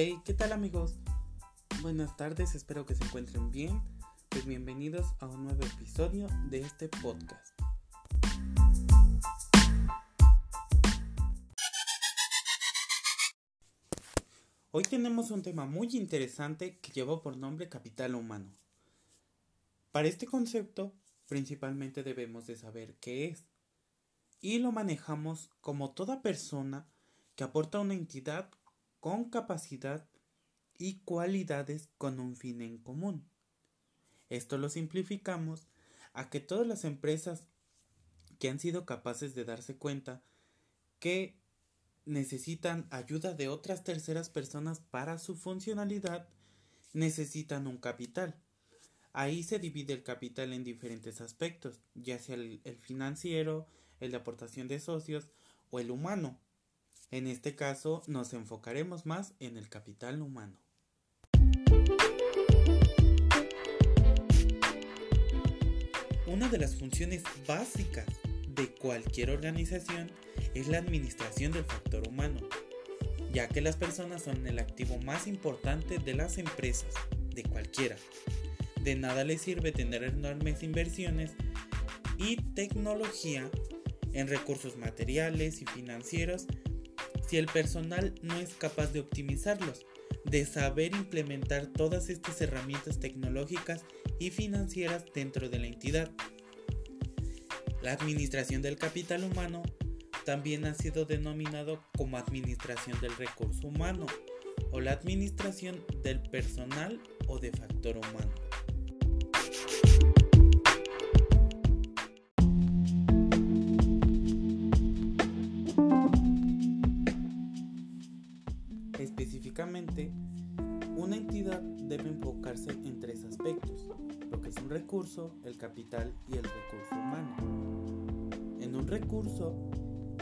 Hey, ¿qué tal amigos? Buenas tardes, espero que se encuentren bien. Pues bienvenidos a un nuevo episodio de este podcast. Hoy tenemos un tema muy interesante que lleva por nombre capital humano. Para este concepto, principalmente debemos de saber qué es. Y lo manejamos como toda persona que aporta una entidad con capacidad y cualidades con un fin en común. Esto lo simplificamos a que todas las empresas que han sido capaces de darse cuenta que necesitan ayuda de otras terceras personas para su funcionalidad, necesitan un capital. Ahí se divide el capital en diferentes aspectos, ya sea el, financiero, el de aportación de socios o el humano. En este caso nos enfocaremos más en el capital humano. Una de las funciones básicas de cualquier organización es la administración del factor humano, ya que las personas son el activo más importante de las empresas, de cualquiera. De nada les sirve tener enormes inversiones y tecnología en recursos materiales y financieros si el personal no es capaz de optimizarlos, de saber implementar todas estas herramientas tecnológicas y financieras dentro de la entidad. La administración del capital humano también ha sido denominado como administración del recurso humano o la administración del personal o de factor humano. Debe enfocarse en tres aspectos, lo que es un recurso, el capital y el recurso humano. En un recurso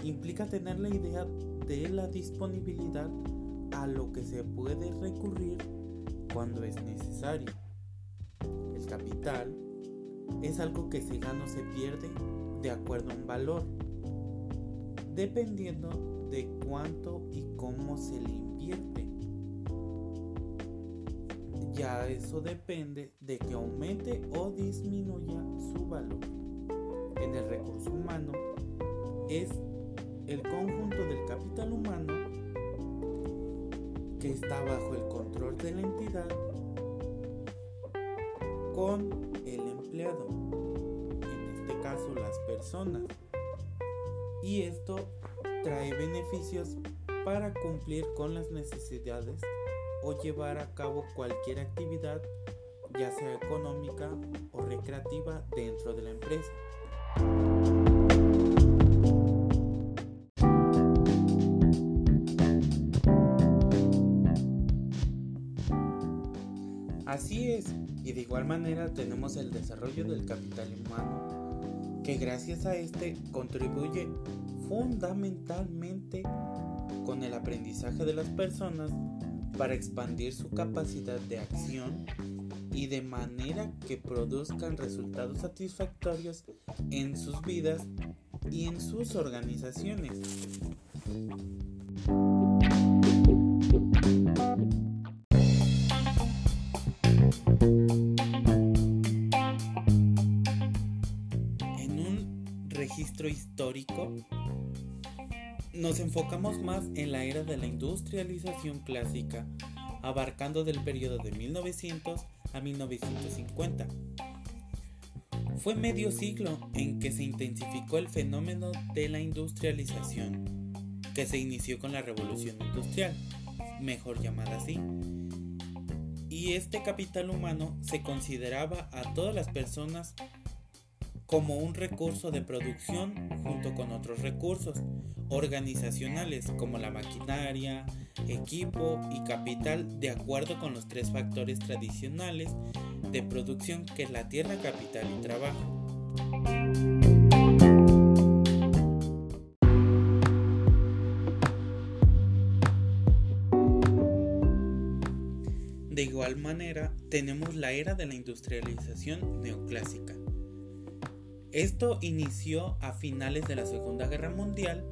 implica tener la idea de la disponibilidad a lo que se puede recurrir cuando es necesario. El capital es algo que se gana o se pierde de acuerdo a un valor, dependiendo de cuánto y cómo se le invierte. Ya eso depende de que aumente o disminuya su valor. En el recurso humano es el conjunto del capital humano que está bajo el control de la entidad con el empleado, en este caso las personas. Y esto trae beneficios para cumplir con las necesidades o llevar a cabo cualquier actividad, ya sea económica o recreativa dentro de la empresa. Así es, y de igual manera tenemos el desarrollo del capital humano, que gracias a este contribuye fundamentalmente con el aprendizaje de las personas para expandir su capacidad de acción y de manera que produzcan resultados satisfactorios en sus vidas y en sus organizaciones. En un registro histórico, nos enfocamos más en la era de la industrialización clásica, abarcando del periodo de 1900 a 1950. Fue medio siglo en que se intensificó el fenómeno de la industrialización, que se inició con la revolución industrial, mejor llamada así. Y este capital humano se consideraba a todas las personas como un recurso de producción junto con otros recursos organizacionales como la maquinaria, equipo y capital de acuerdo con los tres factores tradicionales de producción que es la tierra, capital y trabajo. De igual manera, tenemos la era de la industrialización neoclásica, esto inició a finales de la Segunda Guerra Mundial,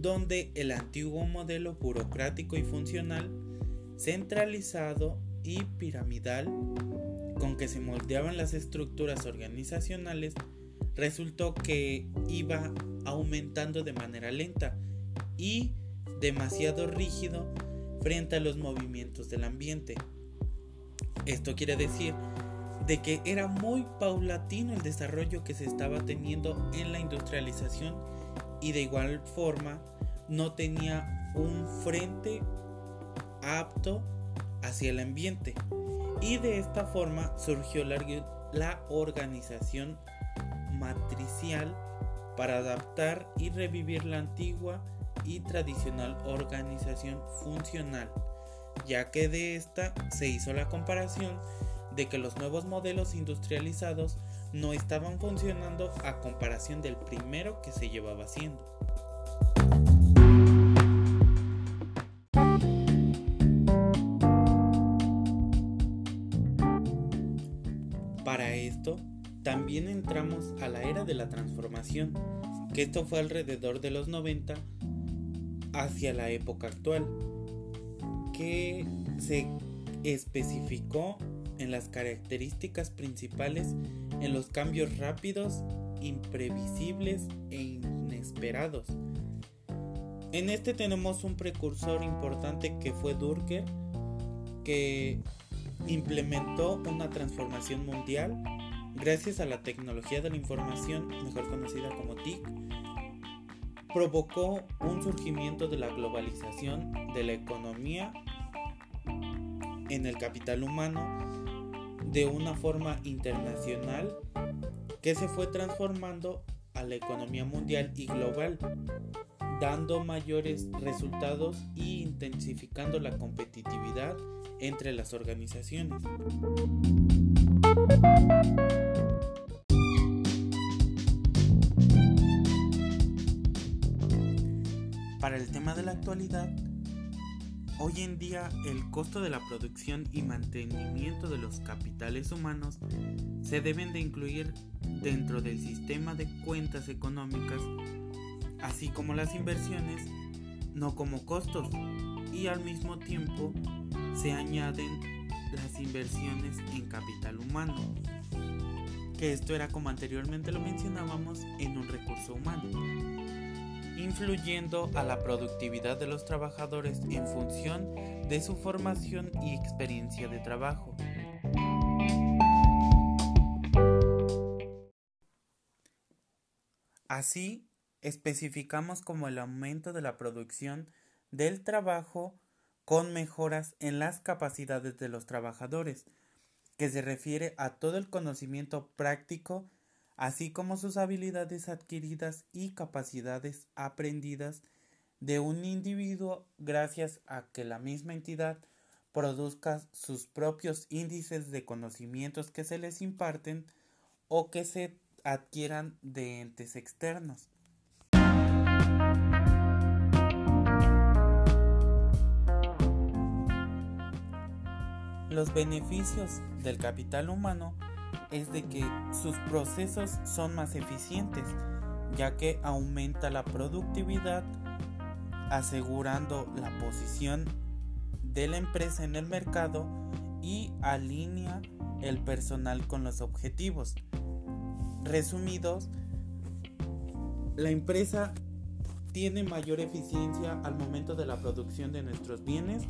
donde el antiguo modelo burocrático y funcional centralizado y piramidal con que se moldeaban las estructuras organizacionales resultó que iba aumentando de manera lenta y demasiado rígido frente a los movimientos del ambiente. Esto quiere decir de que era muy paulatino el desarrollo que se estaba teniendo en la industrialización y de igual forma no tenía un frente apto hacia el ambiente. Y de esta forma surgió la, la organización matricial para adaptar y revivir la antigua y tradicional organización funcional, ya que de esta se hizo la comparación de que los nuevos modelos industrializados no estaban funcionando a comparación del primero que se llevaba haciendo. Para esto, también entramos a la era de la transformación, que esto fue alrededor de los 90 hacia la época actual, que se especificó en las características principales en los cambios rápidos, imprevisibles e inesperados. En este tenemos un precursor importante que fue Durker, que implementó una transformación mundial gracias a la tecnología de la información, mejor conocida como TIC, provocó un surgimiento de la globalización de la economía en el capital humano de una forma internacional que se fue transformando a la economía mundial y global, dando mayores resultados e intensificando la competitividad entre las organizaciones. Para el tema de la actualidad, Hoy en día el costo de la producción y mantenimiento de los capitales humanos se deben de incluir dentro del sistema de cuentas económicas, así como las inversiones, no como costos, y al mismo tiempo se añaden las inversiones en capital humano, que esto era como anteriormente lo mencionábamos en un recurso humano influyendo a la productividad de los trabajadores en función de su formación y experiencia de trabajo. Así, especificamos como el aumento de la producción del trabajo con mejoras en las capacidades de los trabajadores, que se refiere a todo el conocimiento práctico así como sus habilidades adquiridas y capacidades aprendidas de un individuo gracias a que la misma entidad produzca sus propios índices de conocimientos que se les imparten o que se adquieran de entes externos. Los beneficios del capital humano es de que sus procesos son más eficientes, ya que aumenta la productividad, asegurando la posición de la empresa en el mercado y alinea el personal con los objetivos. Resumidos, la empresa tiene mayor eficiencia al momento de la producción de nuestros bienes,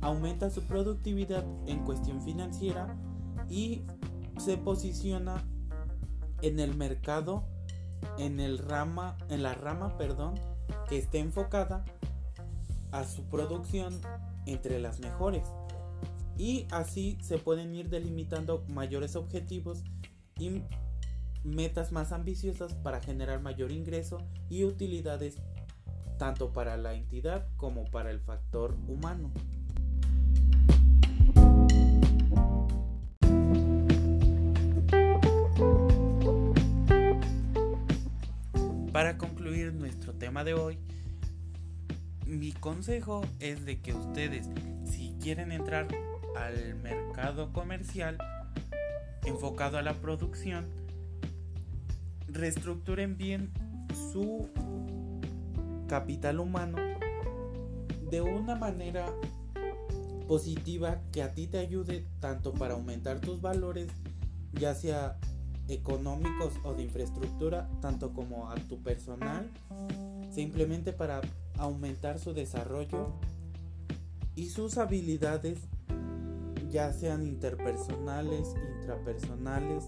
aumenta su productividad en cuestión financiera y se posiciona en el mercado, en el rama, en la rama, perdón, que esté enfocada a su producción entre las mejores. Y así se pueden ir delimitando mayores objetivos y metas más ambiciosas para generar mayor ingreso y utilidades tanto para la entidad como para el factor humano. Para concluir nuestro tema de hoy, mi consejo es de que ustedes, si quieren entrar al mercado comercial enfocado a la producción, reestructuren bien su capital humano de una manera positiva que a ti te ayude tanto para aumentar tus valores, ya sea económicos o de infraestructura, tanto como a tu personal, simplemente para aumentar su desarrollo y sus habilidades, ya sean interpersonales, intrapersonales,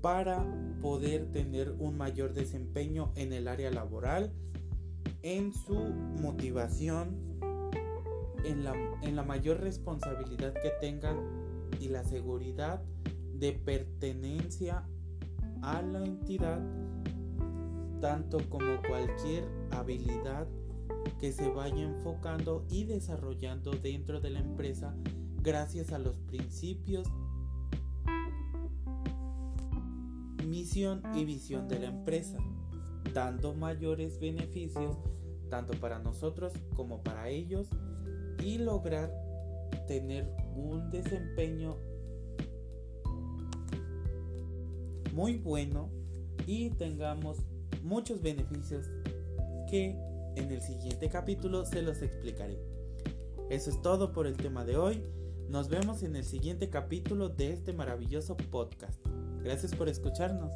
para poder tener un mayor desempeño en el área laboral, en su motivación, en la, en la mayor responsabilidad que tengan y la seguridad de pertenencia a la entidad, tanto como cualquier habilidad que se vaya enfocando y desarrollando dentro de la empresa gracias a los principios, misión y visión de la empresa, dando mayores beneficios tanto para nosotros como para ellos y lograr tener un desempeño muy bueno y tengamos muchos beneficios que en el siguiente capítulo se los explicaré. Eso es todo por el tema de hoy. Nos vemos en el siguiente capítulo de este maravilloso podcast. Gracias por escucharnos.